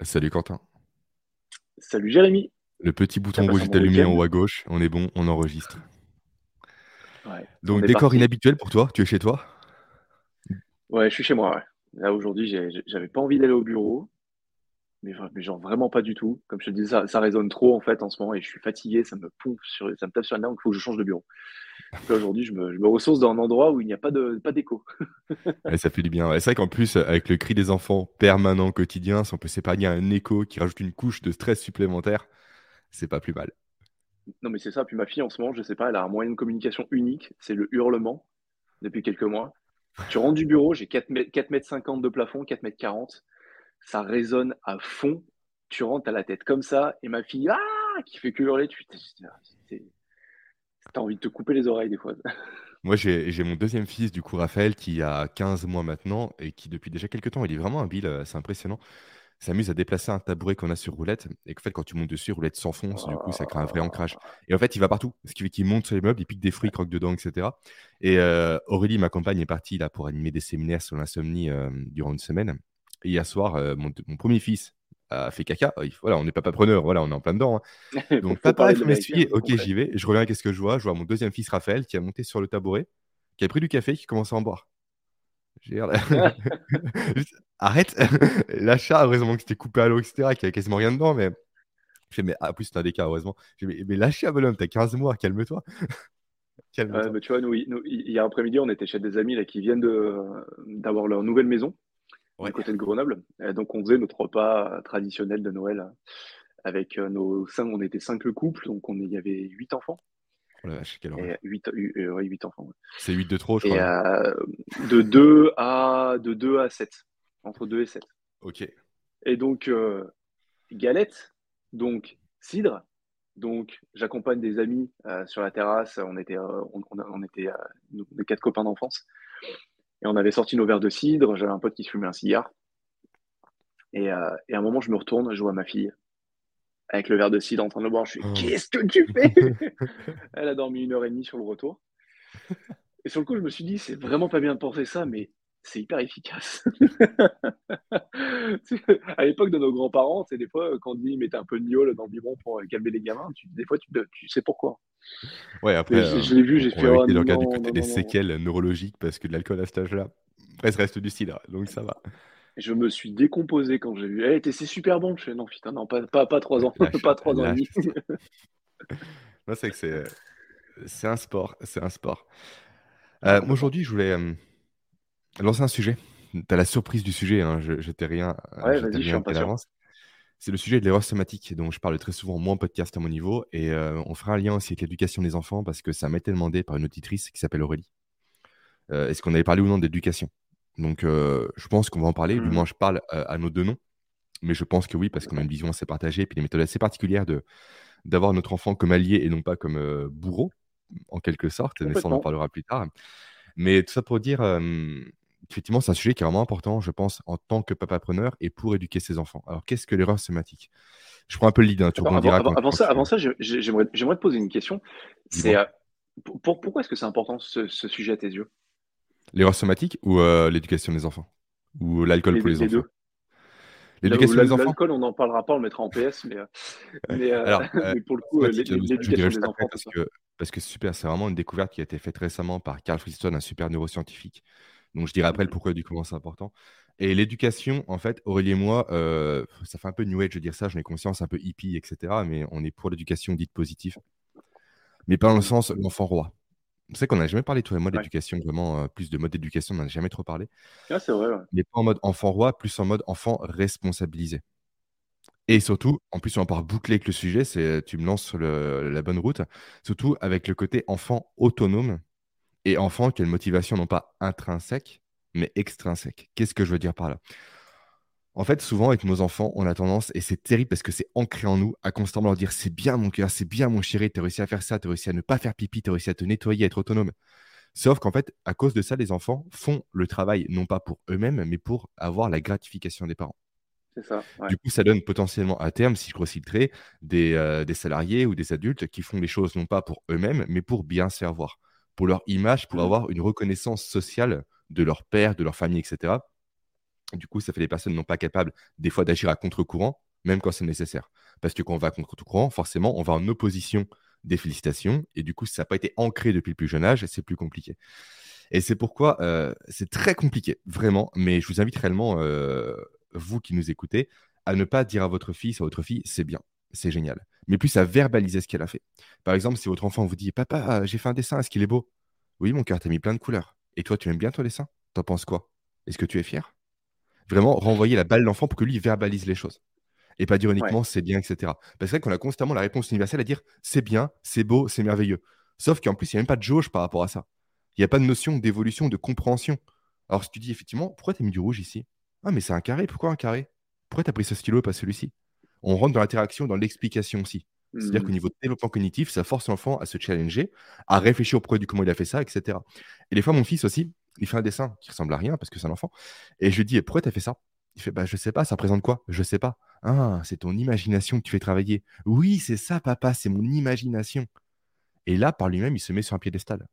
Salut Quentin. Salut Jérémy. Le petit bouton rouge est allumé en haut à gauche. On est bon, on enregistre. Ouais, Donc, décor parti. inhabituel pour toi, tu es chez toi? Ouais, je suis chez moi, ouais. Là, aujourd'hui, j'avais pas envie d'aller au bureau, mais, genre vraiment pas du tout. Comme je te disais, ça, ça résonne trop en fait en ce moment et je suis fatigué, ça me pompe sur, ça me tape sur la nerf, il faut que je change de bureau. Aujourd'hui, je me, je me ressource dans un endroit où il n'y a pas de, pas d'écho. Ouais, ça fait du bien. C'est vrai qu'en plus, avec le cri des enfants permanent quotidien, si on peut s'épargner un écho qui rajoute une couche de stress supplémentaire, c'est pas plus mal. Non, mais c'est ça. Puis ma fille, en ce moment, je sais pas, elle a un moyen de communication unique, c'est le hurlement depuis quelques mois. Tu rentres du bureau, j'ai 4 mètres, 4 mètres 50 de plafond, 4 mètres 40. Ça résonne à fond. Tu rentres à la tête comme ça, et ma fille, ah, qui fait que hurler, tu as envie de te couper les oreilles des fois. Moi, j'ai mon deuxième fils, du coup, Raphaël, qui a 15 mois maintenant et qui, depuis déjà quelques temps, il est vraiment habile, euh, c'est impressionnant. S'amuse à déplacer un tabouret qu'on a sur roulette et qu'en fait, quand tu montes dessus, roulette s'enfonce, du coup, ça crée un vrai ancrage. Et en fait, il va partout, ce qui fait qu'il monte sur les meubles, il pique des fruits, croque dedans, etc. Et euh, Aurélie, ma compagne, est partie là pour animer des séminaires sur l'insomnie euh, durant une semaine. Et hier soir, mon premier fils a fait caca. Voilà, on n'est pas preneur, voilà, on est en plein dedans. hein. Donc, papa, il faut m'essuyer. hein, Ok, j'y vais. Je reviens, qu'est-ce que je vois? Je vois mon deuxième fils, Raphaël, qui a monté sur le tabouret, qui a pris du café, qui commence à en boire. Arrête! L'achat, heureusement que c'était coupé à l'eau, etc., qu'il n'y avait quasiment rien dedans, mais je fais, mais ah, en plus, c'est un des cas, heureusement. Dit, mais, mais lâchez, bonhomme, t'as 15 mois, calme-toi. Calme-toi. mais tu vois, nous, nous, hier après-midi, on était chez des amis là, qui viennent de, d'avoir leur nouvelle maison du Ouais. côté de Grenoble. Et donc, on faisait notre repas traditionnel de Noël euh, avec euh, nos cinq, on était cinq le couple, donc on, il y avait huit enfants. Oh la vache, quelle Et horreur. huit, euh, ouais, huit enfants. ouais. C'est 8 de trop, je Et crois, euh, de 2 à, de 2 à 7, entre 2 et 7. Ok. Et donc, euh, galette, donc cidre. Donc, j'accompagne des amis euh, sur la terrasse. On était, euh, on, on a- on était euh, les quatre copains d'enfance. Et on avait sorti nos verres de cidre. J'avais un pote qui se fumait un cigare. Et, euh, et à un moment, je me retourne, je vois ma fille avec le verre de cidre en train de le boire. Je suis, Oh. qu'est-ce que tu fais? Elle a dormi une heure et demie sur le retour. Et sur le coup, je me suis dit, c'est vraiment pas bien de penser ça, mais c'est hyper efficace. À l'époque de nos grands-parents, c'est des fois, quand on dit, mettez un peu de gnôle dans le biberon pour euh, calmer les gamins, tu, des fois, tu, tu sais pourquoi. Ouais, après, je, euh, je l'ai vu, on, j'ai on fait, va oh éviter de regarder du côté des séquelles neurologiques parce que de l'alcool à cet âge-là, ça reste du cidre, donc ça va. Je me suis décomposé quand j'ai vu, eh, c'est super bon. Je fais, non, putain, non, pas, pas, pas trois ans, lâche, pas trois ans et lâche demi. Non, c'est que c'est c'est un sport, c'est un sport. Euh, moi, aujourd'hui, je voulais euh, lancer un sujet. T'as la surprise du sujet, hein, je, je t'ai rien, Ouais, je rien. C'est le sujet de l'erreur somatique, dont je parle très souvent, moi en podcast à mon niveau, et euh, on fera un lien aussi avec l'éducation des enfants parce que ça m'a été demandé par une auditrice qui s'appelle Aurélie. Euh, Est-ce qu'on avait parlé ou non d'éducation? Donc, euh, je pense qu'on va en parler. Du Mhm. moins, je parle à nos deux noms, mais je pense que oui, parce qu'on a une vision assez partagée et puis des méthodes assez particulières de d'avoir notre enfant comme allié et non pas comme bourreau, en quelque sorte, mais ça, on en parlera plus tard. Mais tout ça pour dire, euh, effectivement, c'est un sujet qui est vraiment important, je pense, en tant que papa-preneur et pour éduquer ses enfants. Alors, qu'est-ce que l'erreur somatique Je prends un peu le lead, hein, tu Attends, avant, avant, ça, avant ça, j'ai- j'ai- j'aimerais, te poser une question. C'est, euh, pour, pour- pourquoi est-ce que c'est important ce, ce sujet à tes yeux? L'erreur somatique ou euh, l'éducation des enfants? Ou l'alcool pour les les enfants? deux. L'éducation des enfants? L'alcool, on n'en parlera pas, on le mettra en PS, mais, euh, mais, Alors, mais pour le coup, l'éducation des enfants, parce que parce que c'est super, c'est vraiment une découverte qui a été faite récemment par Carl Friston, un super neuroscientifique. Donc, je dirai après le pourquoi du comment c'est important. Et l'éducation, en fait, Aurélie et moi, euh, ça fait un peu new age de dire ça, j'en ai conscience, un peu hippie, etc. Mais on est pour l'éducation dite positive, mais pas dans le Mhm. sens l'enfant roi. C'est vrai qu'on n'a jamais parlé, toi et moi, Ouais. d'éducation, vraiment, euh, plus de mode d'éducation, on n'en a jamais trop parlé. Ah, c'est vrai, ouais. Mais pas en mode enfant roi, plus en mode enfant responsabilisé. Et surtout, en plus, on va pouvoir boucler avec le sujet, c'est tu me lances sur le- la bonne route, surtout avec le côté enfant autonome et enfant qui a une motivation non pas intrinsèque, mais extrinsèque. Qu'est-ce que je veux dire par là? En fait, souvent, avec nos enfants, on a tendance, et c'est terrible parce que c'est ancré en nous, à constamment leur dire c'est bien mon cœur, c'est bien mon chéri, t'as réussi à faire ça, t'as réussi à ne pas faire pipi, t'as réussi à te nettoyer, à être autonome. Sauf qu'en fait, à cause de ça, les enfants font le travail non pas pour eux-mêmes, mais pour avoir la gratification des parents. C'est ça, ouais. Du coup, ça donne potentiellement à terme, si je grossis le trait, des, euh, des salariés ou des adultes qui font les choses non pas pour eux-mêmes, mais pour bien se faire voir, pour leur image, pour Mhm. avoir une reconnaissance sociale de leur père, de leur famille, etc. Du coup, ça fait des personnes non pas capables, des fois, d'agir à contre-courant, même quand c'est nécessaire. Parce que quand on va à contre-courant, forcément, on va en opposition des félicitations. Et du coup, si ça n'a pas été ancré depuis le plus jeune âge, c'est plus compliqué. Et c'est pourquoi euh, c'est très compliqué, vraiment. Mais je vous invite réellement, euh, vous qui nous écoutez, à ne pas dire à votre fils, à votre fille, c'est bien, c'est génial. Mais plus à verbaliser ce qu'elle a fait. Par exemple, si votre enfant vous dit, papa, j'ai fait un dessin, est-ce qu'il est beau? Oui, mon cœur, t'as mis plein de couleurs. Et toi, tu aimes bien ton dessin? T'en penses quoi? Est-ce que tu es fier? Vraiment, renvoyer la balle à l'enfant pour que lui verbalise les choses. Et pas dire uniquement c'est bien, etc. Parce que qu'on a constamment la réponse universelle à dire c'est bien, c'est beau, c'est merveilleux. Sauf qu'en plus, il n'y a même pas de jauge par rapport à ça. Il n'y a pas de notion d'évolution, de compréhension. Alors, si tu dis effectivement, pourquoi tu as mis du rouge ici? Ah, mais c'est un carré, pourquoi un carré? Pourquoi tu as pris ce stylo et pas celui-ci? On rentre dans l'interaction, dans l'explication aussi. C'est-à-dire qu'au mmh. niveau de développement cognitif, ça force l'enfant à se challenger, à réfléchir au pourquoi du comment il a fait ça, etc. Et des fois, mon fils aussi, il fait un dessin qui ressemble à rien parce que c'est un enfant. Et je lui dis, pourquoi tu as fait ça? Il fait, bah, je sais pas, ça représente quoi? Je sais pas. Ah, c'est ton imagination que tu fais travailler. Oui, c'est ça, papa, c'est mon imagination. Et là, par lui-même, il se met sur un piédestal.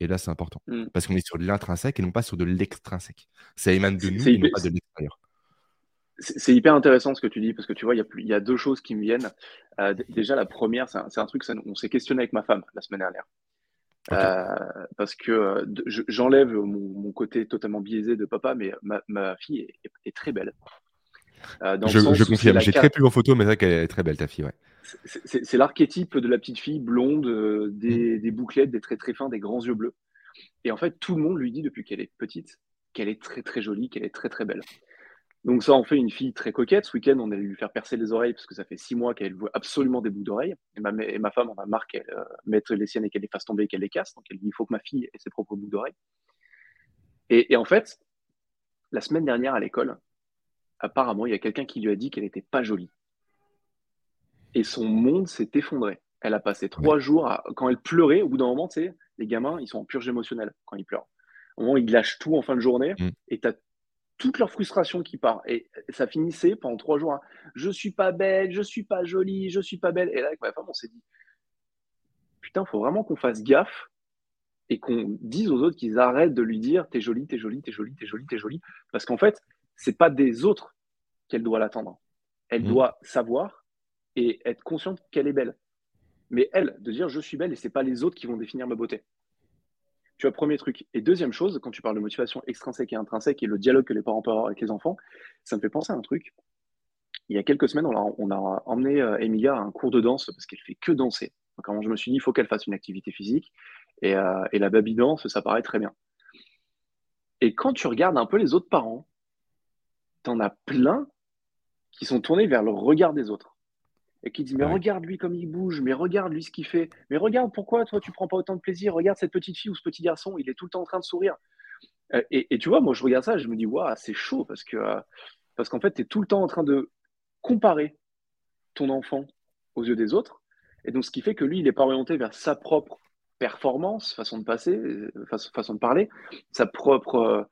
Et là, c'est important. Mmh. Parce qu'on est sur de l'intrinsèque et non pas sur de l'extrinsèque. Ça émane de nous et non pas de l'extérieur. C'est hyper intéressant ce que tu dis, parce que tu vois, il y, a deux choses qui me viennent. Euh, déjà, la première, c'est un, truc, on s'est questionné avec ma femme la semaine dernière. Euh, parce que euh, j'enlève mon, côté totalement biaisé de papa, mais ma, fille est, très belle. je, confirme, j'ai très peu en photo, mais c'est vrai qu'elle est très belle, ta fille. Ouais. C'est l'archétype de la petite fille blonde, mmh. des, bouclettes, des traits très fins, des grands yeux bleus. Et en fait, tout le monde lui dit depuis qu'elle est petite qu'elle est très très jolie, qu'elle est très très belle. Donc ça en fait une fille très coquette. Ce week-end, on allait lui faire percer les oreilles parce que ça fait six mois qu'elle veut absolument des boucles d'oreilles. Et ma, et ma, femme en a marre qu'elle euh, mette les siennes et qu'elle les fasse tomber et qu'elle les casse. Donc elle dit il faut que ma fille ait ses propres boucles d'oreilles. Et, en fait, la semaine dernière à l'école, apparemment, il y a quelqu'un qui lui a dit qu'elle n'était pas jolie. Et son monde s'est effondré. Elle a passé trois jours à... quand elle pleurait. Au bout d'un moment, tu sais, les gamins, ils sont en purge émotionnelle quand ils pleurent. Au moment où ils lâchent tout en fin de journée, mm. et tu as toute leur frustration qui part. Et ça finissait pendant trois jours. Hein. Je suis pas belle, je suis pas jolie, je suis pas belle. Et là, avec ma femme, on s'est dit putain, faut vraiment qu'on fasse gaffe et qu'on dise aux autres qu'ils arrêtent de lui dire t'es jolie, t'es jolie, t'es jolie, t'es jolie, t'es jolie. Parce qu'en fait, c'est pas des autres qu'elle doit l'attendre. Elle mmh. doit savoir et être consciente qu'elle est belle. Mais elle, de dire je suis belle et c'est pas les autres qui vont définir ma beauté. Tu vois, premier truc. Et deuxième chose, quand tu parles de motivation extrinsèque et intrinsèque et le dialogue que les parents peuvent avoir avec les enfants, ça me fait penser à un truc. Il y a quelques semaines, on a, emmené euh, Emilia à un cours de danse parce qu'elle fait que danser. Donc, je me suis dit, il faut qu'elle fasse une activité physique. Et, euh, et la baby danse, ça paraît très bien. Et quand tu regardes un peu les autres parents, tu en as plein qui sont tournés vers le regard des autres et qui dit mais regarde lui comme il bouge, mais regarde lui ce qu'il fait, mais regarde pourquoi toi tu prends pas autant de plaisir, regarde cette petite fille ou ce petit garçon, il est tout le temps en train de sourire. Euh, et, tu vois, moi je regarde ça, je me dis waouh, c'est chaud parce que euh, parce qu'en fait tu es tout le temps en train de comparer ton enfant aux yeux des autres, et donc ce qui fait que lui il est pas orienté vers sa propre performance, façon de passer, euh, façon, de parler, sa propre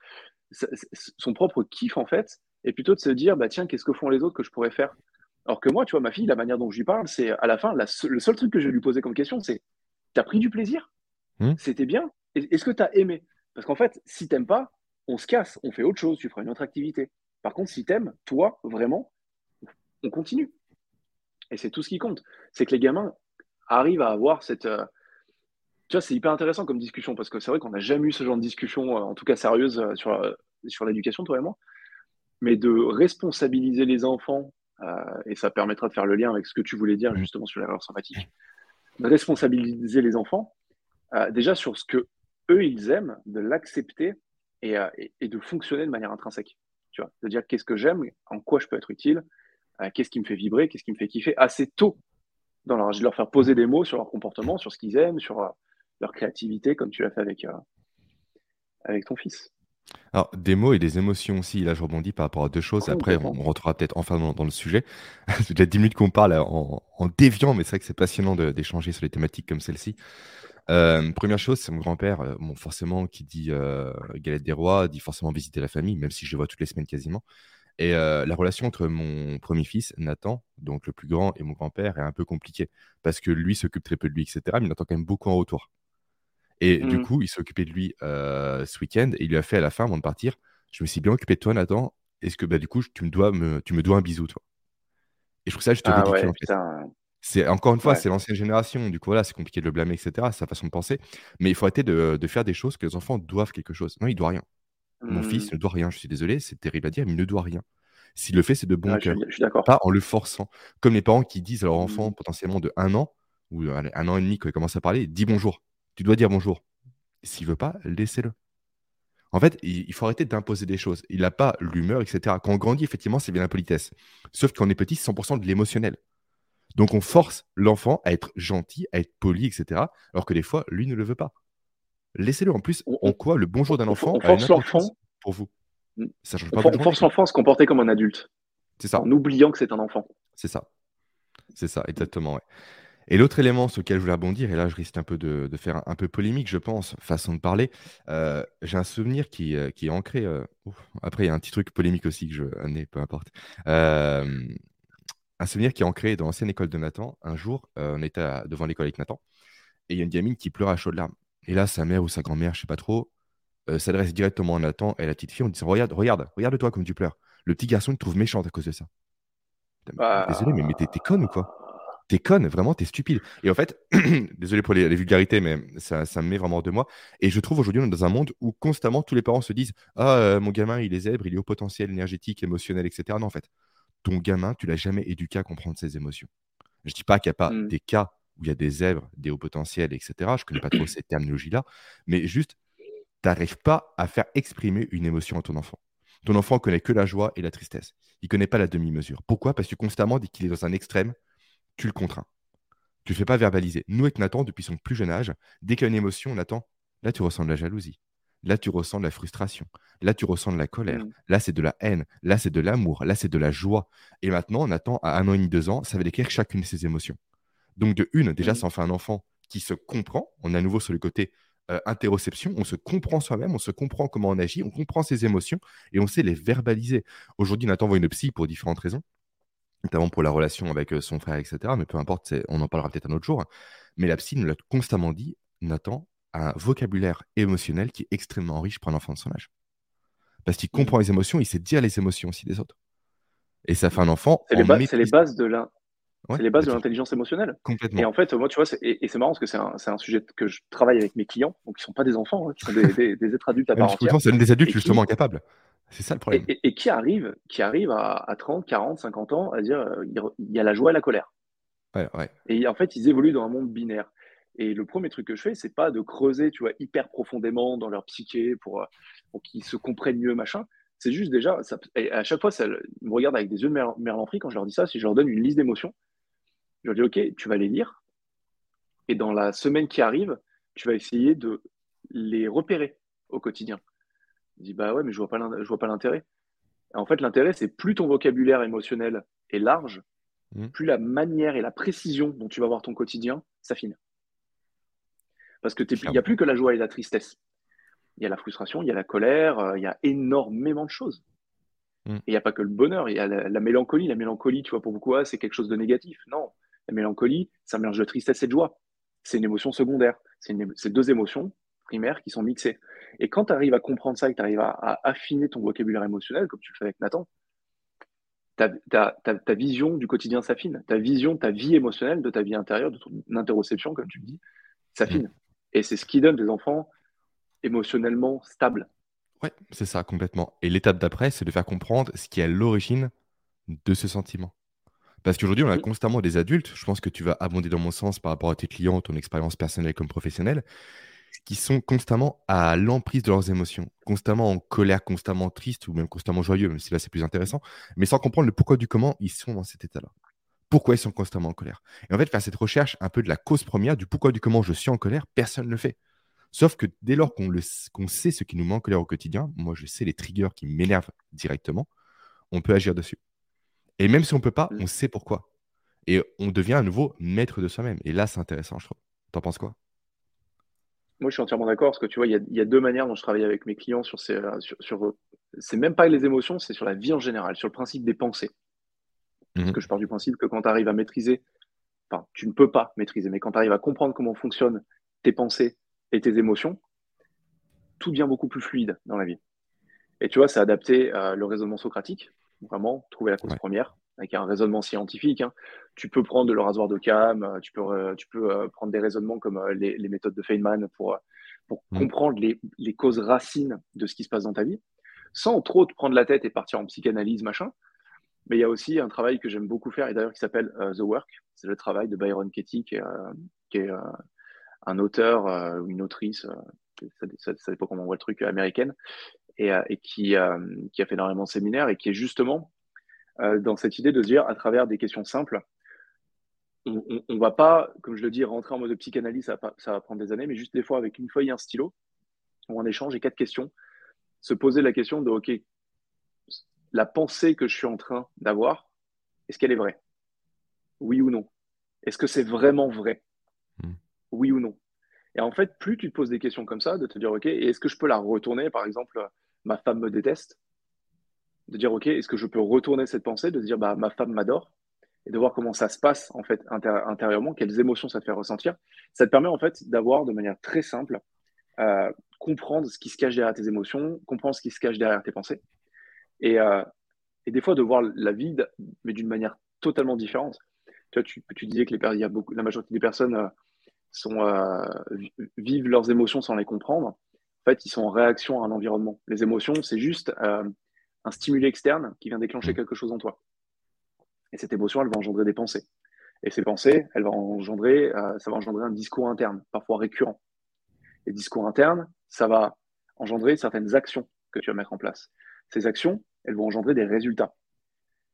son propre kiff en fait, et plutôt de se dire bah tiens qu'est-ce que font les autres que je pourrais faire? Alors que moi, tu vois, ma fille, la manière dont je lui parle, c'est à la fin, le seul truc que je vais lui poser comme question, c'est T'as pris du plaisir? Hmm? C'était bien? Est-ce que tu as aimé? Parce qu'en fait, si t'aimes pas, on se casse, on fait autre chose, tu feras une autre activité. Par contre, si t'aimes, toi, vraiment, on continue. Et c'est tout ce qui compte. C'est que les gamins arrivent à avoir cette. Euh, tu vois, c'est hyper intéressant comme discussion parce que c'est vrai qu'on n'a jamais eu ce genre de discussion, euh, en tout cas sérieuse, euh, sur, sur l'éducation, toi et moi. Mais de responsabiliser les enfants et ça permettra de faire le lien avec ce que tu voulais dire mmh. justement sur l'erreur sympathique, de responsabiliser les enfants euh, déjà sur ce que eux ils aiment, de l'accepter euh, et, et, de fonctionner de manière intrinsèque. Tu vois, de dire qu'est-ce que j'aime, en quoi je peux être utile, qu'est-ce qui me fait vibrer, qu'est-ce qui me fait kiffer assez tôt dans leur, de leur faire poser des mots sur leur comportement, sur ce qu'ils aiment, sur leur créativité, comme tu l'as fait avec, avec ton fils. Alors, des mots et des émotions aussi, là je rebondis par rapport à deux choses. Après, on, rentrera peut-être enfin dans, le sujet. C'est déjà 10 minutes qu'on parle en, déviant, mais c'est vrai que c'est passionnant d'échanger sur les thématiques comme celle-ci. Euh, première chose, c'est mon grand-père, euh, bon, forcément, qui dit euh, galette des rois, dit forcément visiter la famille, même si je le vois toutes les semaines quasiment. Et la relation entre mon premier fils, Nathan, donc le plus grand, et mon grand-père est un peu compliquée, parce que lui s'occupe très peu de lui, etc., mais il attend quand même beaucoup en retour. Et du mmh. coup, il s'est occupé de lui ce week-end et il lui a fait à la fin, avant de partir, je me suis bien occupé de toi, Nathan. est-ce que bah, du coup, tu me dois, me, tu me dois un bisou, toi? Et je trouve ça juste Ah ridicule, ouais, en fait. putain. C'est encore une fois, Ouais. c'est l'ancienne génération. Du coup, voilà, c'est compliqué de le blâmer, etc. C'est sa façon de penser. Mais il faut arrêter de, de faire des choses que les enfants doivent quelque chose. Non, il doit rien. Mon fils ne doit rien. Je suis désolé, c'est terrible à dire, mais il ne doit rien. S'il le fait, c'est de bon Ouais, cœur. suis, je suis d'accord. Pas en le forçant. Comme les parents qui disent à leur enfant Hmm. potentiellement de un an, ou allez, un an et demi, quand il commence à parler, dis bonjour. Tu dois dire bonjour. S'il veut pas, laissez-le. En fait, il, faut arrêter d'imposer des choses. Il n'a pas l'humeur, etc. Quand on grandit, effectivement, c'est bien la politesse. Sauf qu'on est petit, c'est 100% de l'émotionnel. Donc on force l'enfant à être gentil, à être poli, etc. Alors que des fois, lui ne le veut pas. Laissez-le. En plus, On, en on- quoi le bonjour d'un on- enfant on force l'enfant, pour vous hmm, Ça change on, pas on journée. force l'enfant à se comporter comme un adulte, C'est ça. en oubliant que c'est un enfant. C'est ça. C'est ça, exactement. ouais. Et l'autre élément sur lequel je voulais rebondir, et là je risque un peu de, de faire un, un peu polémique, je pense, façon de parler. euh, J'ai un souvenir qui, euh, qui est ancré. euh, ouf, après, il y a un petit truc polémique aussi que je. mais peu importe. Un souvenir qui est ancré dans l'ancienne école de Nathan. Un jour, on était à- devant l'école avec Nathan, et il y a une gamine qui pleure à chaudes larmes. Et là, sa mère ou sa grand-mère, je sais pas trop, s'adresse directement à Nathan et la petite fille en disant Regarde, regarde, regarde-toi comme tu pleures. Le petit garçon, il te trouve méchante à cause de ça. Putain, mais, euh, désolé, mais, mais t'es conne ou quoi? T'es conne, vraiment, t'es stupide. Et en fait, désolé pour les, les vulgarités, mais ça, ça me met vraiment hors de moi. Et je trouve aujourd'hui, on est dans un monde où constamment tous les parents se disent Ah, euh, mon gamin, il est zèbre, il est au potentiel énergétique, émotionnel, etc. Non, en fait, ton gamin, tu l'as jamais éduqué à comprendre ses émotions. Je dis pas qu'il n'y a pas hmm. des cas où il y a des zèbres, des hauts potentiels, etc. Je connais pas trop ces terminologies-là, mais juste, t'arrives pas à faire exprimer une émotion à ton enfant. Ton enfant connaît que la joie et la tristesse. Il connaît pas la demi-mesure. Pourquoi? Parce que constamment, dès qu'il est dans un extrême, tu le contrains. Tu le fais pas verbaliser. Nous, avec Nathan, depuis son plus jeune âge, dès qu'il y a une émotion, Nathan, là, tu ressens de la jalousie. Là, tu ressens de la frustration. Là, tu ressens de la colère. Hmm. Là, c'est de la haine. Là, c'est de l'amour. Là, c'est de la joie. Et maintenant, Nathan, à un an et demi, deux ans, ça va décrire chacune de ses émotions. Donc, de une, déjà, Hmm. ça en fait un enfant qui se comprend. On est à nouveau sur le côté euh, interoception. On se comprend soi-même, on se comprend comment on agit, on comprend ses émotions et on sait les verbaliser. Aujourd'hui, Nathan voit une psy pour différentes raisons, notamment pour la relation avec son frère, etc. Mais peu importe, on en parlera peut-être un autre jour. Mais la psy nous l'a constamment dit, Nathan a un vocabulaire émotionnel qui est extrêmement riche pour un enfant de son âge. Parce qu'il comprend les émotions, il sait dire les émotions aussi des autres. Et ça fait un enfant C'est les, ba- c'est les maîtrise. bases de la- Ouais, c'est les bases de l'intelligence émotionnelle. Et complètement. en fait, moi, tu vois, et, et c'est marrant parce que c'est un, sujet que je travaille avec mes clients, donc qui sont pas des enfants, hein, qui sont des, des- des êtres adultes à part entière, c'est des adultes et justement qui, incapables. C'est ça le et, problème. et- et qui arrivent, qui arrivent à, à 30, 40, 50 ans à dire euh, il y a- la joie et la colère. Ouais, ouais. Et en fait, ils évoluent dans un monde binaire. Et le premier truc que je fais, c'est pas de creuser, tu vois, hyper profondément dans leur psyché pour, euh, pour qu'ils se comprennent mieux, machin. C'est juste déjà, ça, et à chaque fois, ça, ils me regardent avec des yeux de mer- quand je leur dis ça. Si je leur donne une liste d'émotions, je leur dis, OK, tu vas les lire. Et dans la semaine qui arrive, tu vas essayer de les repérer au quotidien. Je dis, bah ouais, mais je vois pas je vois pas l'intérêt. En fait, l'intérêt, c'est plus ton vocabulaire émotionnel est large, Mhm. plus la manière et la précision dont tu vas voir ton quotidien s'affinent. Parce que il n'y a plus que la joie et la tristesse. Il y a la frustration, il y a la colère, euh, il y a énormément de choses. Mm. Et il n'y a pas que le bonheur, il y a la, la mélancolie. La mélancolie, tu vois, pour beaucoup, ah, c'est quelque chose de négatif. Non, la mélancolie, c'est un mélange de tristesse et de joie. C'est une émotion secondaire. C'est deux émotions primaires qui sont mixées. Et quand tu arrives à comprendre ça et que tu arrives à, à affiner ton vocabulaire émotionnel, comme tu le fais avec Nathan, ta, ta- ta- ta vision du quotidien s'affine. Ta vision, ta vie émotionnelle, de ta vie intérieure, de ton interoception, comme tu le dis, s'affine. Et c'est ce qui donne des enfants émotionnellement stables. Ouais, c'est ça, complètement. Et l'étape d'après, c'est de faire comprendre ce qui est à l'origine de ce sentiment. Parce qu'aujourd'hui, on a Mm. constamment des adultes, je pense que tu vas abonder dans mon sens par rapport à tes clients, ton expérience personnelle comme professionnelle, qui sont constamment à l'emprise de leurs émotions, constamment en colère, constamment triste ou même constamment joyeux, même si là c'est plus intéressant, mais sans comprendre le pourquoi du comment ils sont dans cet état-là. Pourquoi ils sont constamment en colère. Et en fait, faire cette recherche un peu de la cause première, du pourquoi du comment je suis en colère, personne ne le fait. Sauf que dès lors qu'on sait ce qui nous met en colère au quotidien, moi je sais les triggers qui m'énervent directement, on peut agir dessus. Et même si on peut pas, Mm. on sait pourquoi. Et on devient à nouveau maître de soi-même. Et là, c'est intéressant, je trouve. T'en penses quoi? Moi, je suis entièrement d'accord parce que tu vois, il y a, il y a deux manières dont je travaille avec mes clients sur ces, euh, sur, sur- c'est même pas les émotions, c'est sur la vie en général, sur le principe des pensées. Parce Mhm. que je pars du principe que quand tu arrives à maîtriser, enfin, tu ne peux pas maîtriser, mais quand tu arrives à comprendre comment fonctionnent tes pensées et tes émotions, tout devient beaucoup plus fluide dans la vie. Et tu vois, c'est adapter le raisonnement socratique, vraiment trouver la cause première avec un raisonnement scientifique. Hein. Tu peux prendre le rasoir de Cam, tu peux, tu peux prendre des raisonnements comme les, méthodes de Feynman pour, pour mmh. comprendre les, les, causes racines de ce qui se passe dans ta vie, sans trop te prendre la tête et partir en psychanalyse, machin. Mais il y a aussi un travail que j'aime beaucoup faire, et d'ailleurs qui s'appelle The Work. C'est le travail de Byron Katie, qui est, qui est un auteur ou une autrice, ça, ça, dépend comment on voit le truc, américaine, et, euh, qui, euh, qui, a fait énormément de séminaires et qui est justement euh, dans cette idée de se dire, à travers des questions simples, on ne va pas, comme je le dis, rentrer en mode psychanalyse, ça va, ça va prendre des années, mais juste des fois avec une feuille et un stylo, ou un échange et quatre questions, se poser la question de, OK, la pensée que je suis en train d'avoir, est-ce qu'elle est vraie? Oui ou non? Est-ce que c'est vraiment vrai? Hmm. Oui ou non? Et en fait, plus tu te poses des questions comme ça, de te dire, OK, est-ce que je peux la retourner, par exemple, ma femme me déteste, de dire, OK, est-ce que je peux retourner cette pensée, de dire, bah, ma femme m'adore, et de voir comment ça se passe, en fait, intérieurement, quelles émotions ça te fait ressentir. Ça te permet, en fait, d'avoir de manière très simple, euh, comprendre ce qui se cache derrière tes émotions, comprendre ce qui se cache derrière tes pensées. Et, euh, et des fois, de voir la vie, mais d'une manière totalement différente. Tu, tu, tu disais que les, y a beaucoup, la majorité des personnes euh, sont, vivent leurs émotions sans les comprendre fait, ils sont en réaction à un environnement. Les émotions, c'est juste un stimuli externe qui vient déclencher mm. quelque chose en toi. Et cette émotion, elle va engendrer des pensées. Et ces pensées, elle va engendrer, euh, ça va engendrer un discours interne, parfois récurrent. Et discours interne, ça va engendrer certaines actions que tu vas mettre en place. Ces actions, elles vont engendrer des résultats.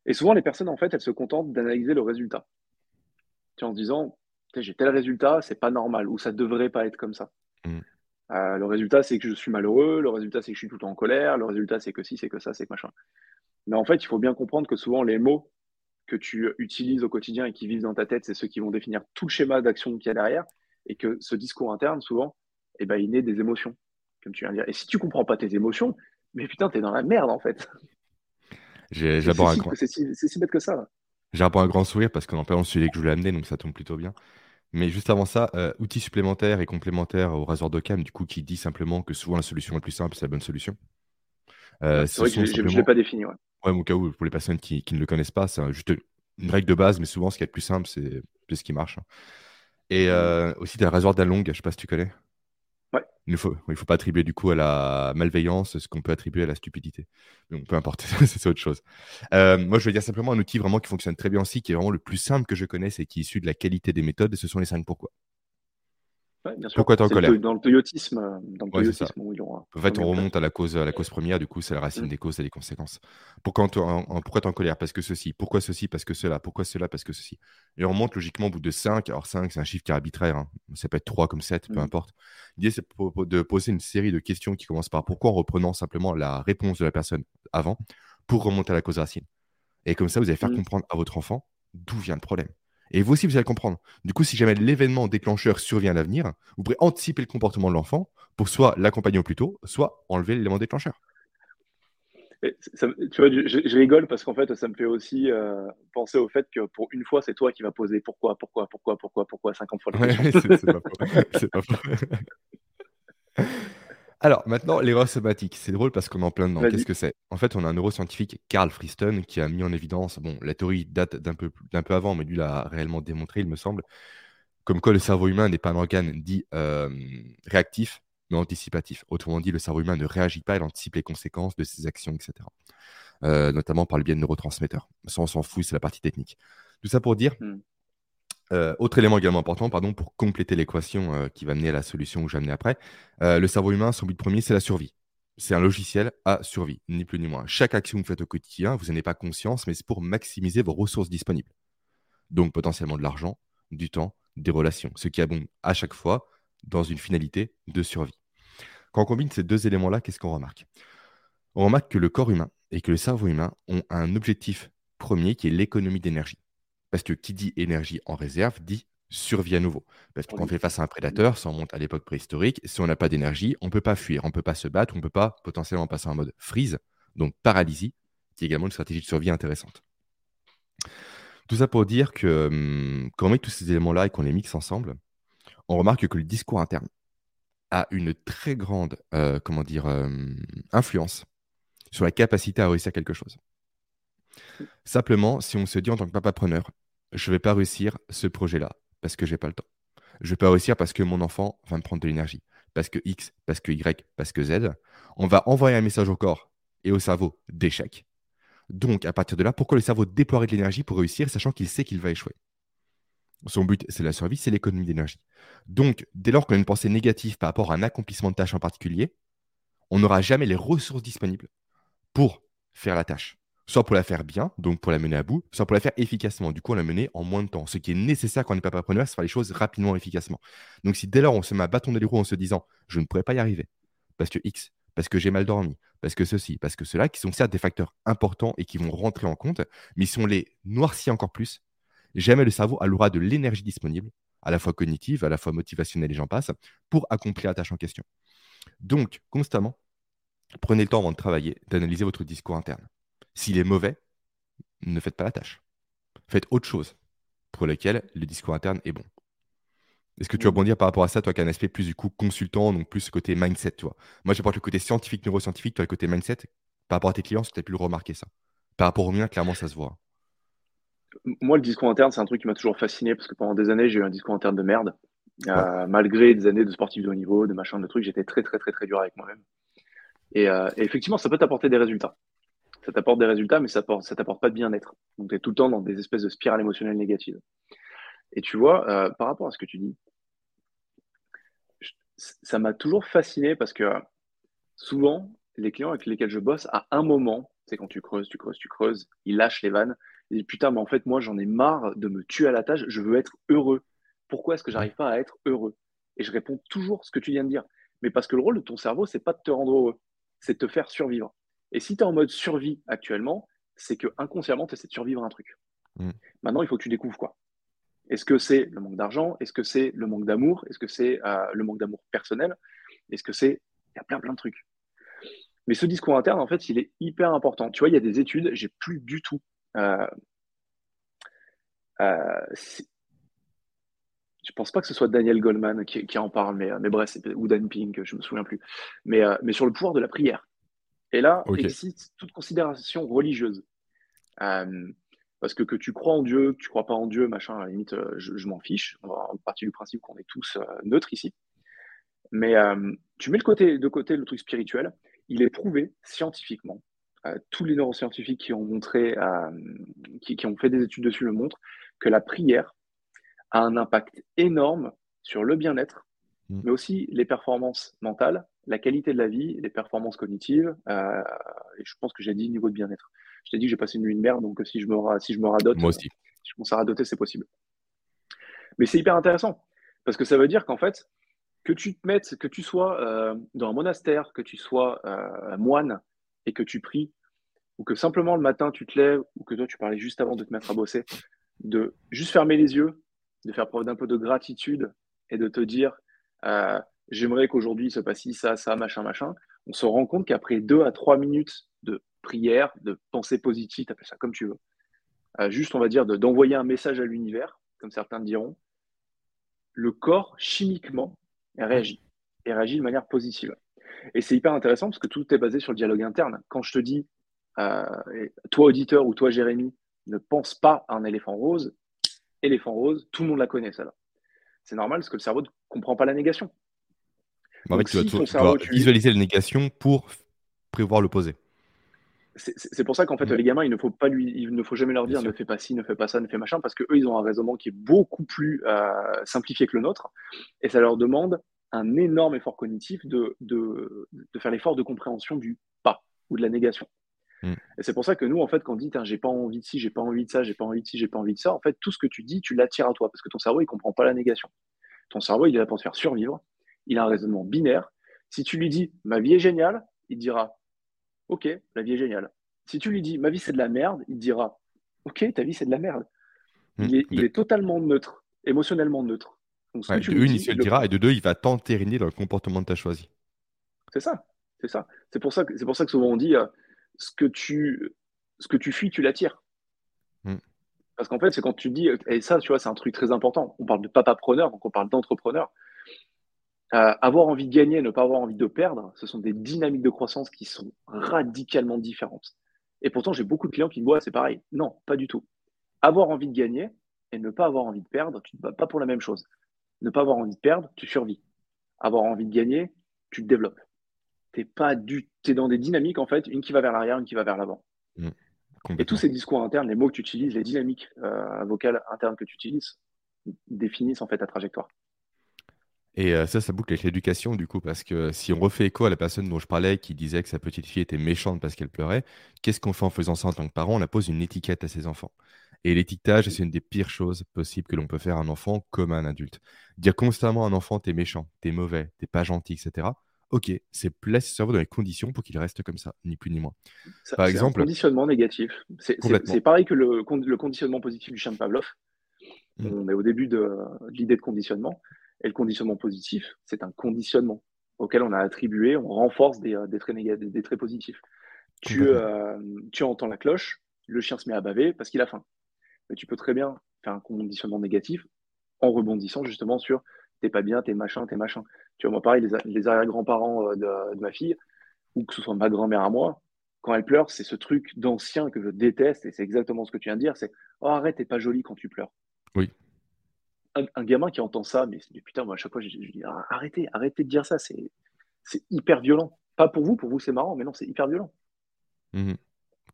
Et souvent, les personnes, en fait, elles se contentent d'analyser le résultat. en se disant, j'ai tel résultat, c'est pas normal, ou ça devrait pas être comme ça. Mm. Euh, le résultat, c'est que je suis malheureux, le résultat, c'est que je suis tout le temps en colère, le résultat, c'est que si, c'est que ça, c'est que machin. Mais en fait, il faut bien comprendre que souvent, les mots que tu utilises au quotidien et qui vivent dans ta tête, c'est ceux qui vont définir tout le schéma d'action qu'il y a derrière, et que ce discours interne, souvent, eh ben, il naît des émotions, comme tu viens de dire. Et si tu comprends pas tes émotions, mais putain, t'es dans la merde, en fait. J'ai un grand... C'est si, bête que ça. J'ai un grand sourire parce qu'en parlant, celui que je voulais amener, donc ça tombe plutôt bien. Mais juste avant ça, euh, outil supplémentaire et complémentaire au rasoir d'Occam, du coup, qui dit simplement que souvent la solution la plus simple, c'est la bonne solution. Euh, c'est vrai que je ne l'ai pas défini. Ouais. ouais, au cas où, pour les personnes qui, qui ne le connaissent pas, c'est juste une règle de base, mais souvent, ce qui est le plus simple, c'est ce qui marche. Hein. Et euh, aussi, tu as le rasoir d'Along, je ne sais pas si tu connais. Il ne faut, pas attribuer du coup à la malveillance ce qu'on peut attribuer à la stupidité. Donc, peu importe, c'est autre chose. Euh, moi, je vais dire simplement un outil vraiment qui fonctionne très bien aussi, qui est vraiment le plus simple que je connaisse et qui est issu de la qualité des méthodes, et ce sont les 5 pourquoi. Pourquoi tu es en colère Dans le toyotisme, euh, dans le toyotisme En fait, on remonte à la cause, à la cause première, du coup, c'est la racine mm. des causes et des conséquences. Pourquoi tu es en colère? Parce que ceci. Pourquoi ceci? Parce que cela. Pourquoi cela? Parce que ceci. Et on remonte logiquement au bout de 5. Alors 5, c'est un chiffre qui est arbitraire. Hein. Ça peut être 3 comme 7, peu mm. importe. L'idée, c'est de poser une série de questions qui commencent par pourquoi en reprenant simplement la réponse de la personne avant pour remonter à la cause racine. Et comme ça, vous allez faire mm. comprendre à votre enfant d'où vient le problème. Et vous aussi, vous allez comprendre. Du coup, si jamais l'événement déclencheur survient à l'avenir, vous pourrez anticiper le comportement de l'enfant pour soit l'accompagner au plus tôt, soit enlever l'élément déclencheur. tu vois, je, rigole parce qu'en fait, ça me fait aussi euh, penser au fait que pour une fois, c'est toi qui vas poser pourquoi, pourquoi, pourquoi, pourquoi, pourquoi 50 fois question. c'est pas faux. Pas faux. Alors, maintenant, l'erreur somatique. C'est drôle parce qu'on est en plein dedans. Qu'est-ce que c'est? En fait, on a un neuroscientifique, Carl Friston, qui a mis en évidence, bon, la théorie date d'un peu, d'un peu avant, mais lui l'a réellement démontré, il me semble, comme quoi le cerveau humain n'est pas un organe dit euh, réactif, mais anticipatif. Autrement dit, le cerveau humain ne réagit pas, il anticipe les conséquences de ses actions, etc. Euh, notamment par le biais de neurotransmetteurs. Ça, on s'en fout, c'est la partie technique. Tout ça pour dire, mmh. Euh, autre élément également important, pardon, pour compléter l'équation qui va mener à la solution que j'ai amenée après, le cerveau humain, son but premier, c'est la survie. C'est un logiciel à survie, ni plus ni moins. Chaque action que vous faites au quotidien, vous n'en avez pas conscience, mais c'est pour maximiser vos ressources disponibles. Donc potentiellement de l'argent, du temps, des relations, ce qui abonde à chaque fois dans une finalité de survie. Quand on combine ces deux éléments-là, qu'est-ce qu'on remarque? On remarque que le corps humain et que le cerveau humain ont un objectif premier qui est l'économie d'énergie. Parce que qui dit énergie en réserve dit survie à nouveau. Parce que quand on fait face à un prédateur, si on monte à l'époque préhistorique, si on n'a pas d'énergie, on ne peut pas fuir, on ne peut pas se battre, on ne peut pas potentiellement passer en mode freeze, donc paralysie, qui est également une stratégie de survie intéressante. Tout ça pour dire que hum, quand on met tous ces éléments-là et qu'on les mixe ensemble, on remarque que le discours interne a une très grande euh, comment dire, hum, influence sur la capacité à réussir quelque chose. Simplement, si on se dit en tant que papa-preneur, je ne vais pas réussir ce projet-là parce que je n'ai pas le temps. Je vais pas réussir parce que mon enfant va me prendre de l'énergie, parce que X, parce que Y, parce que Z. On va envoyer un message au corps et au cerveau d'échec. Donc, à partir de là, pourquoi le cerveau déploierait de l'énergie pour réussir, sachant qu'il sait qu'il va échouer? Son but, c'est la survie, c'est l'économie d'énergie. Donc, dès lors qu'on a une pensée négative par rapport à un accomplissement de tâche en particulier, on n'aura jamais les ressources disponibles pour faire la tâche. Soit pour la faire bien, donc pour la mener à bout, soit pour la faire efficacement. Du coup, on la mener en moins de temps. Ce qui est nécessaire quand on n'est pas preneur, c'est faire les choses rapidement et efficacement. Donc, si dès lors on se met à bâton les roues en se disant je ne pourrais pas y arriver, parce que X, parce que j'ai mal dormi, parce que ceci, parce que cela, qui sont certes des facteurs importants et qui vont rentrer en compte, mais si on les noircit encore plus, jamais le cerveau aura de l'énergie disponible, à la fois cognitive, à la fois motivationnelle et j'en passe, pour accomplir la tâche en question. Donc, constamment, prenez le temps avant de travailler d'analyser votre discours interne. S'il est mauvais, ne faites pas la tâche. Faites autre chose pour lequel le discours interne est bon. Est-ce que tu vas dire par rapport à ça, toi qui as un aspect plus du coup consultant, donc plus ce côté mindset, tu vois Moi, j'apporte le côté scientifique, neuroscientifique, toi le côté mindset. Par rapport à tes clients, est-ce que tu as pu le remarquer ça? Par rapport au mien, clairement, ça se voit. Moi, le discours interne, c'est un truc qui m'a toujours fasciné parce que pendant des années, j'ai eu un discours interne de merde. Euh, malgré des années de sportif de haut niveau, de machin, de trucs, j'étais très, très, très, très dur avec moi-même. Et, euh, et, effectivement, ça peut t'apporter des résultats. Ça t'apporte des résultats, mais ça ne t'apporte pas de bien-être. Donc, tu es tout le temps dans des espèces de spirales émotionnelles négatives. Et tu vois, euh, par rapport à ce que tu dis, ça m'a toujours fasciné parce que souvent, les clients avec lesquels je bosse, à un moment, c'est quand tu creuses, tu creuses, tu creuses, ils lâchent les vannes. Ils disent putain, mais en fait, moi, j'en ai marre de me tuer à la tâche, je veux être heureux. Pourquoi est-ce que j'arrive pas à être heureux? Et je réponds toujours ce que tu viens de dire. Mais parce que le rôle de ton cerveau, c'est pas de te rendre heureux, c'est de te faire survivre. Et si tu es en mode survie actuellement, c'est que inconsciemment, tu essaies de survivre un truc. Mm. Maintenant, il faut que tu découvres quoi. Est-ce que c'est le manque d'argent? Est-ce que c'est le manque d'amour? Est-ce que c'est euh, le manque d'amour personnel? Est-ce que c'est... Il y a plein, plein de trucs. Mais ce discours interne, en fait, il est hyper important. Tu vois, il y a des études, j'ai plus du tout... Euh, euh, je pense pas que ce soit Daniel Goldman qui, en parle, mais, mais bref, ou Dan Pink, je me souviens plus. Mais, mais sur le pouvoir de la prière. Et là, il existe toute considération religieuse. Parce que que tu crois en Dieu, que tu crois pas en Dieu, machin, à la limite, euh, je, m'en fiche. On va partir du principe qu'on est tous euh, neutres ici. Mais euh, tu mets le côté, de côté le truc spirituel. Il est prouvé scientifiquement. tous les neuroscientifiques qui ont montré, qui, ont fait des études dessus le montrent, que la prière a un impact énorme sur le bien-être, mm. mais aussi les performances mentales, la qualité de la vie, les performances cognitives. et je pense que j'ai dit niveau de bien-être. Je t'ai dit que j'ai passé une nuit de merde, donc si je me, si je me radote, Moi aussi. si je commence à radoter, c'est possible. Mais c'est hyper intéressant, parce que ça veut dire qu'en fait, que tu te mettes, que tu sois euh, dans un monastère, que tu sois euh, moine et que tu pries, ou que simplement le matin tu te lèves, ou que toi tu parlais juste avant de te mettre à bosser, de juste fermer les yeux, de faire preuve d'un peu de gratitude et de te dire euh, j'aimerais qu'aujourd'hui se passe ci, ça, ça, machin, machin, on se rend compte qu'après deux à trois minutes de prière, de pensée positive, appelles ça comme tu veux. Euh, juste, on va dire, d'envoyer un message à l'univers, comme certains diront, le corps, chimiquement, réagit. Et réagit de manière positive. Et c'est hyper intéressant parce que tout est basé sur le dialogue interne. Quand je te dis, euh, toi auditeur ou toi Jérémy, ne pense pas à un éléphant rose, éléphant rose, tout le monde la connaît, ça là. C'est normal parce que le cerveau ne comprend pas la négation. En fait, tu dois, visualiser la négation pour prévoir l'opposé c'est pour ça qu'en fait, les gamins, il ne faut pas lui, il ne faut jamais leur dire ne fais pas ci, ne fais pas ça, ne fais machin, parce qu'eux, ils ont un raisonnement qui est beaucoup plus euh, simplifié que le nôtre, et ça leur demande un énorme effort cognitif de, de, de faire l'effort de compréhension du pas ou de la négation. Mm. Et c'est pour ça que nous, en fait, quand on dit j'ai pas envie de ci, j'ai pas envie de ça, j'ai pas envie de ci, j'ai pas envie de ça, en fait, tout ce que tu dis, tu l'attires à toi, parce que ton cerveau, il comprend pas la négation. Ton cerveau, il est là pour te faire survivre. Il a un raisonnement binaire. Si tu lui dis ma vie est géniale, il dira Ok, la vie est géniale. Si tu lui dis ma vie c'est de la merde, il dira Ok, ta vie c'est de la merde. Hmm. Il, est, totalement neutre, émotionnellement neutre. de une, il se le dira, et de deux, il va t'entériner dans le comportement que tu as choisi. C'est ça, c'est ça. C'est pour ça que c'est pour ça que souvent on dit euh, ce que tu ce que tu fuis, tu l'attires. Hmm. Parce qu'en fait, c'est quand tu dis, et ça, tu vois, c'est un truc très important. On parle de papa preneur, donc on parle d'entrepreneur. Euh, avoir envie de gagner, ne pas avoir envie de perdre, ce sont des dynamiques de croissance qui sont radicalement différentes. Et pourtant, j'ai beaucoup de clients qui me disent, c'est pareil. Non, pas du tout. Avoir envie de gagner et ne pas avoir envie de perdre, tu ne vas pas pour la même chose. Ne pas avoir envie de perdre, tu survis. Avoir envie de gagner, tu te développes. Tu pas du... es dans des dynamiques, en fait, une qui va vers l'arrière, une qui va vers l'avant. Mmh. et tous ces discours internes, les mots que tu utilises, les dynamiques euh, vocales internes que tu utilises, définissent en fait ta trajectoire. Et euh, ça, ça boucle avec l'éducation, du coup, parce que si on refait écho à la personne dont je parlais qui disait que sa petite fille était méchante parce qu'elle pleurait, qu'est-ce qu'on fait en faisant ça en tant que parent? On pose une étiquette à ses enfants. Et l'étiquetage, c'est une des pires choses possibles que l'on peut faire à un enfant comme à un adulte. Dire constamment à un enfant, t'es méchant, t'es mauvais, t'es pas gentil, etc. Ok, c'est placer son cerveau dans les conditions pour qu'il reste comme ça, ni plus ni moins. Par exemple, un conditionnement négatif. C'est pareil que le, le, conditionnement positif du chien de Pavlov. Mmh. On est au début de l'idée de conditionnement. Et le conditionnement positif, c'est un conditionnement auquel on a attribué, on renforce des, euh, traits, négatifs, des traits positifs. Tu, euh, tu entends la cloche, le chien se met à baver parce qu'il a faim. Mais tu peux très bien faire un conditionnement négatif en rebondissant justement sur t'es pas bien, t'es machin, t'es machin. Tu vois, moi, pareil, les, arrière-grands-parents euh, de, de, ma fille, ou que ce soit ma grand-mère à moi, quand elle pleure, c'est ce truc d'ancien que je déteste, et c'est exactement ce que tu viens de dire, c'est « Oh, arrête, t'es pas jolie quand tu pleures. » Oui un, gamin qui entend ça, mais, putain, moi, à chaque fois, je, dis arrêtez, arrêtez de dire ça, c'est hyper violent. Pas pour vous, pour vous, c'est marrant, mais non, c'est hyper violent. Mmh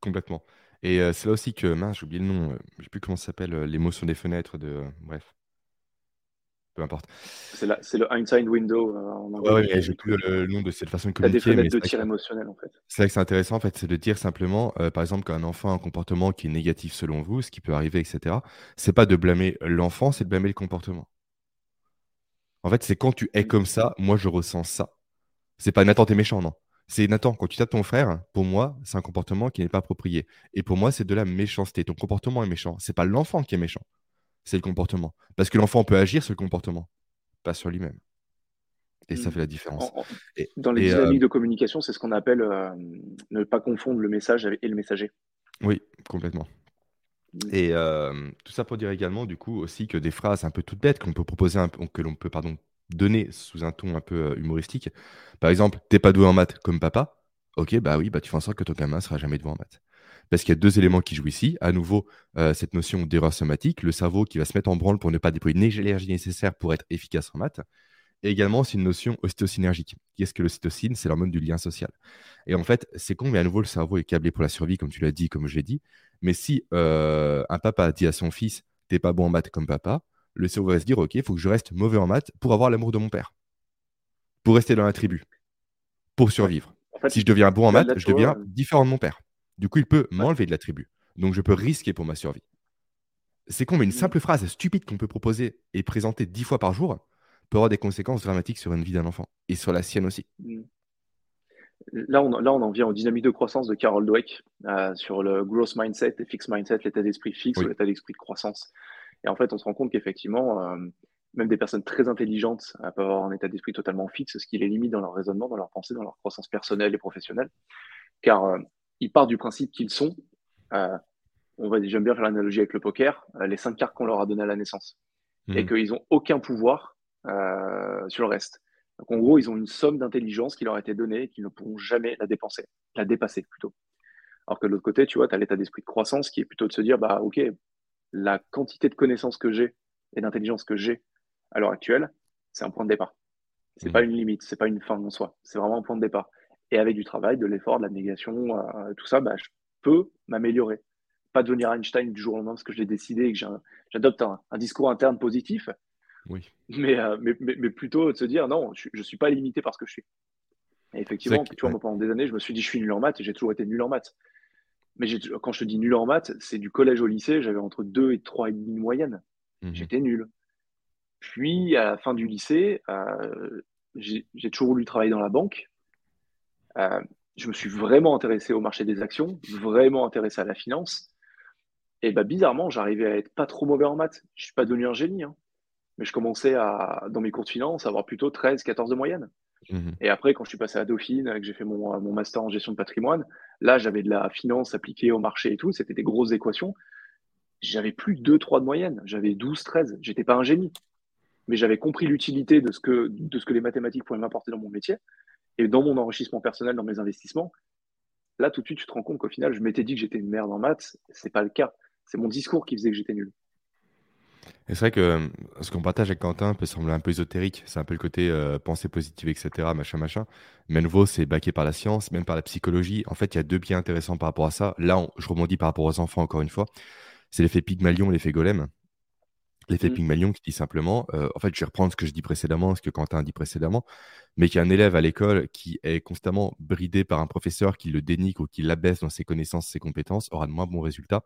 complètement. Et euh, c'est là aussi que, mince, j'ai oublié le nom, euh, je sais plus comment ça s'appelle, euh, l'émotion des fenêtres, de. bref peu importe. C'est le Einstein Window euh, en anglais. Ouais, j'ai plus le, nom de cette façon de communiquer. des de tir émotionnel en fait. C'est vrai que c'est intéressant en fait, c'est de dire simplement, euh, par exemple, qu'un enfant a un comportement qui est négatif selon vous, ce qui peut arriver, etc. C'est pas de blâmer l'enfant, c'est de blâmer le comportement. En fait, c'est quand tu es comme ça, moi je ressens ça. C'est pas Nathan, t'es méchant, non. C'est Nathan, quand tu tapes ton frère, pour moi, c'est un comportement qui n'est pas approprié. Et pour moi, c'est de la méchanceté. Ton comportement est méchant. C'est pas l'enfant qui est méchant c'est le comportement. Parce que l'enfant peut agir sur le comportement, pas sur lui-même. Et ça mmh. fait la différence. dans les dynamiques euh, de communication, c'est ce qu'on appelle euh, ne pas confondre le message et le messager. Oui, complètement. Mmh. Et euh, tout ça pour dire également, du coup, aussi que des phrases un peu toutes bêtes qu'on peut proposer, un, que l'on peut pardon, donner sous un ton un peu humoristique. Par exemple, t'es pas doué en maths comme papa? Ok, bah oui, bah tu fais en sorte que ton gamin sera jamais doué en maths parce qu'il y a deux éléments qui jouent ici. À nouveau, euh, cette notion d'erreur somatique, le cerveau qui va se mettre en branle pour ne pas déployer l'énergie nécessaire pour être efficace en maths. Et également, c'est une notion ostéosynergique. Qu'est-ce que l'ocytocine C'est l'hormone du lien social. Et en fait, c'est con, mais à nouveau, le cerveau est câblé pour la survie, comme tu l'as dit, comme je l'ai dit. Mais si euh, un papa dit à son fils, t'es pas bon en maths comme papa, le cerveau va se dire, ok, il faut que je reste mauvais en maths pour avoir l'amour de mon père, pour rester dans la tribu, pour survivre. si je deviens bon en maths, je deviens différent de mon père. Du coup, il peut m'enlever de la tribu. Donc, je peux risquer pour ma survie. C'est con, mais une mmh. simple phrase stupide qu'on peut proposer et présenter dix fois par jour peut avoir des conséquences dramatiques sur une vie d'un enfant et sur la sienne aussi. Mmh. Là on, là, on en vient aux dynamiques de croissance de Carol Dweck euh, sur le growth mindset et fixed mindset, l'état d'esprit fixe ou l'état d'esprit de croissance. Et en fait, on se rend compte qu'effectivement, euh, même des personnes très intelligentes euh, peuvent avoir un état d'esprit totalement fixe, ce qui les limite dans leur raisonnement, dans leur pensée, dans leur croissance personnelle et professionnelle. Car ils partent du principe qu'ils sont. Euh, on va, j'aime bien faire l'analogie avec le poker, euh, les cinq cartes qu'on leur a données à la naissance, et mhm. qu'ils n'ont aucun pouvoir euh, sur le reste. Donc en gros, ils ont une somme d'intelligence qui leur a été donnée et qu'ils ne pourront jamais la dépenser, la dépasser plutôt. Alors que de l'autre côté, tu vois, tu as l'état d'esprit de croissance qui est plutôt de se dire, bah ok, la quantité de connaissances que j'ai et d'intelligence que j'ai à l'heure actuelle, c'est un point de départ. C'est n'est mhm. pas une limite, c'est pas une fin en soi, c'est vraiment un point de départ. Et avec du travail, de l'effort, de la négation, euh, tout ça, bah, je peux m'améliorer. Pas devenir Einstein du jour au lendemain parce que je l'ai décidé et que j'adopte un, discours interne positif. Oui. Euh, mais, mais, mais, plutôt de se dire non, je ne suis pas limité par ce que je suis. Et effectivement, tu vois, moi, pendant des années, je me suis dit je suis nul en maths et j'ai toujours été nul en maths. Mais quand je te dis nul en maths, c'est du collège au lycée, j'avais entre 2 et 3,5 de moyenne. Mmh J'étais nul. Puis, à la fin du lycée, euh, j'ai toujours voulu travailler dans la banque. Euh, je me suis vraiment intéressé au marché des actions, vraiment intéressé à la finance. Et bah, bizarrement, j'arrivais à être pas trop mauvais en maths. Je suis pas devenu un génie, hein. mais je commençais à, dans mes cours de finance, à avoir plutôt 13, 14 de moyenne. Mmh Et après, quand je suis passé à Dauphine, que j'ai fait mon, mon, master en gestion de patrimoine, là, j'avais de la finance appliquée au marché et tout. C'était des grosses équations. J'avais plus 2, 3 de moyenne. J'avais 12, 13. J'étais pas un génie. mais j'avais compris l'utilité de, ce que, de ce que les mathématiques pouvaient m'apporter dans mon métier et dans mon enrichissement personnel, dans mes investissements. Là, tout de suite, tu te rends compte qu'au final, je m'étais dit que j'étais une merde en maths. C'est pas le cas. C'est mon discours qui faisait que j'étais nul. Et c'est vrai que euh, ce qu'on partage avec Quentin peut sembler un peu ésotérique. C'est un peu le côté euh, pensée positive, etc., machin, machin. Mais à nouveau, c'est baqué par la science, même par la psychologie. En fait, il y a deux biais intéressants par rapport à ça. Là, je rebondis par rapport aux enfants, encore une fois. C'est l'effet Pygmalion, l'effet Golem. L'effet mmh. Pygmalion qui dit simplement, euh, en fait, je vais reprendre ce que je dis précédemment, ce que Quentin a dit précédemment, mais qu'il y a un élève à l'école qui est constamment bridé par un professeur qui le dénigre ou qui l'abaisse dans ses connaissances, ses compétences, aura de moins bons résultats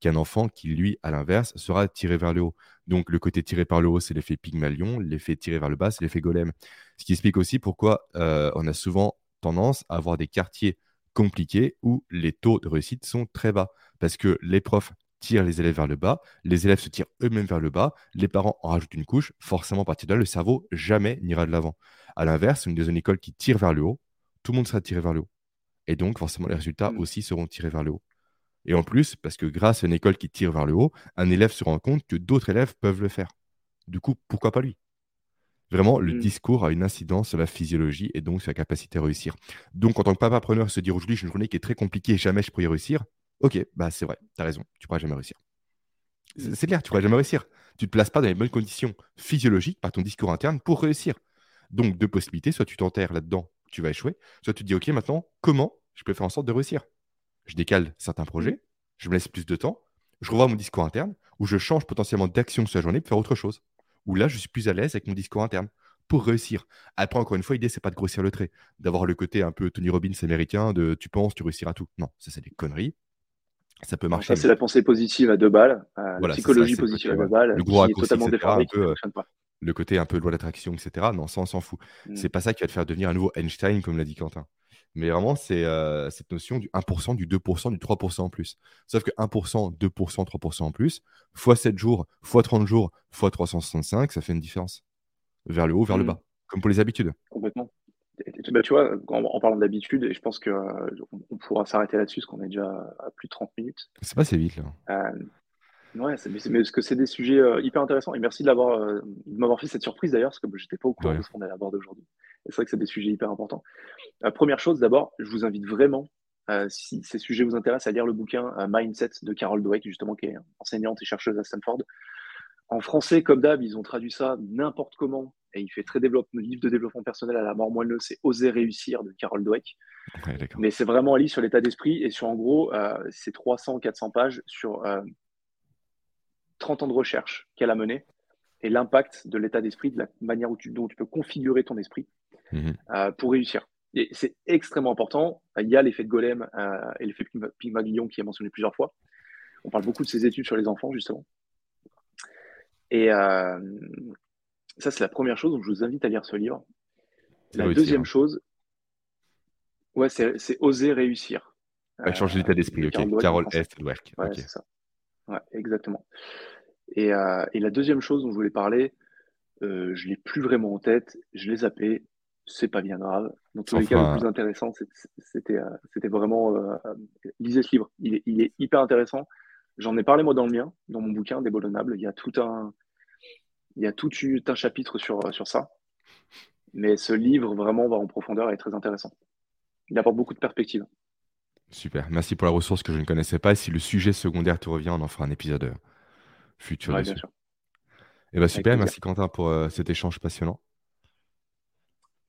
qu'un enfant qui, lui, à l'inverse, sera tiré vers le haut. Donc, le côté tiré par le haut, c'est l'effet Pygmalion, l'effet tiré vers le bas, c'est l'effet Golem. Ce qui explique aussi pourquoi euh, on a souvent tendance à avoir des quartiers compliqués où les taux de réussite sont très bas. Parce que les profs tirent les élèves vers le bas, les élèves se tirent eux-mêmes vers le bas, les parents en rajoutent une couche, forcément à partir de là, le cerveau jamais n'ira de l'avant. À l'inverse, une deuxième école qui tire vers le haut, tout le monde sera tiré vers le haut. Et donc, forcément, les résultats mmh. aussi seront tirés vers le haut. Et en plus, parce que grâce à une école qui tire vers le haut, un élève se rend compte que d'autres élèves peuvent le faire. Du coup, pourquoi pas lui? Vraiment, le mmh. discours a une incidence sur la physiologie et donc sur la capacité à réussir. Donc, en tant que papa preneur, se dire aujourd'hui, j'ai une journée qui est très compliquée, jamais je pourrais réussir. Ok, bah c'est vrai, tu as raison, tu pourras jamais réussir. C'est clair, tu pourras jamais réussir. Tu ne te places pas dans les bonnes conditions physiologiques par ton discours interne pour réussir. Donc, deux possibilités, soit tu t'enterres là-dedans, tu vas échouer, soit tu te dis, ok, maintenant, comment je peux faire en sorte de réussir? Je décale certains projets, je me laisse plus de temps, je revois mon discours interne, ou je change potentiellement d'action sur la journée pour faire autre chose. Ou là, je suis plus à l'aise avec mon discours interne pour réussir. Après, encore une fois, l'idée, c'est pas de grossir le trait, d'avoir le côté un peu Tony Robbins américain de tu penses, tu réussiras tout. Non, ça, c'est des conneries. Ça peut marcher. Ça, c'est la pensée positive à deux balles, la psychologie positive à deux balles, le gros qui est totalement déformé, qui ne pas. Le côté un peu loi d'attraction, etc. Non, ça, on s'en fout. Mm. C'est pas ça qui va te faire devenir un nouveau Einstein, comme l'a dit Quentin. Mais vraiment, c'est euh, cette notion du 1%, du 2%, du 3% en plus. Sauf que 1%, 2%, 3% en plus, fois 7 jours, fois 30 jours, fois 365, ça fait une différence. Vers le haut, vers le mmh. bas. Comme pour les habitudes. Complètement. Bah, tu vois, en, parlant d'habitude, et je pense qu'on euh, on pourra s'arrêter là-dessus, parce qu'on est déjà à plus de 30 minutes. C'est pas assez vite, là. Euh, ouais, c'est, mais, parce que c'est des sujets hyper intéressants. Et merci de, de m'avoir fait cette surprise d'ailleurs, parce que je n'étais pas au courant de ce qu'on allait aborder aujourd'hui. C'est vrai que c'est des sujets hyper importants. Euh, première chose, d'abord, je vous invite vraiment, euh, si ces sujets vous intéressent, à lire le bouquin euh, Mindset de Carol Dweck, justement, qui est enseignante et chercheuse à Stanford. En français, comme d'hab, ils ont traduit ça n'importe comment. Et il fait très développement, livre de développement personnel à la mort moelleux, c'est Oser réussir de Carol Dweck. Mais c'est vraiment un livre sur l'état d'esprit et sur, en gros, c'est 300-400 pages sur 30 ans de recherche qu'elle a mené et l'impact de l'état d'esprit, de la manière dont tu peux configurer ton esprit Mhm. Euh, pour réussir. Et c'est extrêmement important. Il y a l'effet de golem euh, et l'effet Pygmalion qui est mentionné plusieurs fois. On parle beaucoup de ces études sur les enfants, justement. Et euh, ça, c'est la première chose. Donc, je vous invite à lire ce livre. La deuxième chose, ouais, c'est oser réussir. changer d'état d'esprit, ok. Carole S. Ouais, c'est ça. Ouais, exactement. Et, et, la deuxième chose dont je voulais parler, je ne l'ai plus vraiment en tête, je l'ai zappé, c'est pas bien grave. Dans tous les cas, le plus intéressant, c'était euh, c'était vraiment euh, lisez ce livre. Il est, il est hyper intéressant. J'en ai parlé moi dans le mien, dans mon bouquin Déboulonnable. Il y a tout un il y a tout un chapitre sur, sur ça. Mais ce livre vraiment va en profondeur et est très intéressant. Il apporte beaucoup de perspectives. Super. Merci pour la ressource que je ne connaissais pas. Et si le sujet secondaire te revient, on en fera un épisode euh, futur. bien sûr. Et eh ben, super. Merci Quentin pour cet échange passionnant.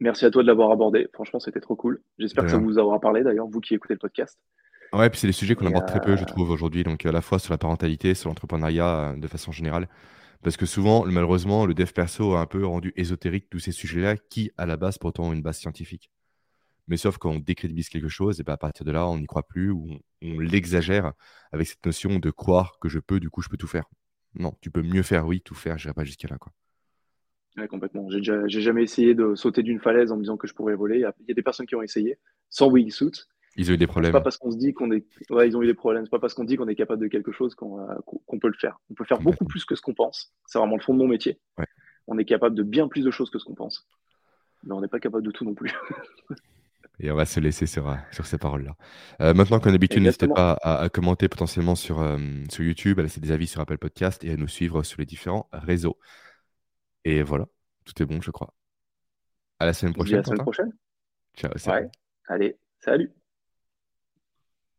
Merci à toi de l'avoir abordé. Franchement, c'était trop cool. J'espère que ça vous aura parlé d'ailleurs, vous qui écoutez le podcast. Ouais, puis c'est des sujets qu'on aborde très peu, je euh, trouve, aujourd'hui. Donc, à la fois sur la parentalité, sur l'entrepreneuriat euh, de façon générale. Parce que souvent, malheureusement, le dev perso a un peu rendu ésotérique tous ces sujets-là qui, à la base, pourtant ont une base scientifique. Mais sauf quand on décrédibilise quelque chose, et ben à partir de là, on n'y croit plus ou on, l'exagère avec cette notion de croire que je peux, du coup, je peux tout faire. Non, tu peux mieux faire, oui, tout faire, je n'irai pas jusqu'à là. Quoi. Ouais, complètement. J'ai jamais essayé de sauter d'une falaise en me disant que je pourrais voler. Il y, a, des personnes qui ont essayé sans wingsuit. Ils ont eu des problèmes. C'est pas parce qu'on se dit qu'on est. Ouais, ils ont eu des problèmes. C'est pas parce qu'on dit qu'on est capable de quelque chose qu'on euh, peut le faire. On peut faire beaucoup plus que ce qu'on pense. C'est vraiment le fond de mon métier. On est capable de bien plus de choses que ce qu'on pense. Mais on n'est pas capable de tout non plus. Et on va se laisser sur, euh, sur ces paroles-là. Euh, maintenant, comme d'habitude, n'hésitez pas à, commenter potentiellement sur, sur YouTube, à laisser des avis sur Apple Podcast et à nous suivre sur les différents réseaux. Et voilà, tout est bon, je crois. À la semaine dit à prochaine, la semaine prochaine. Ciao. Allez, salut.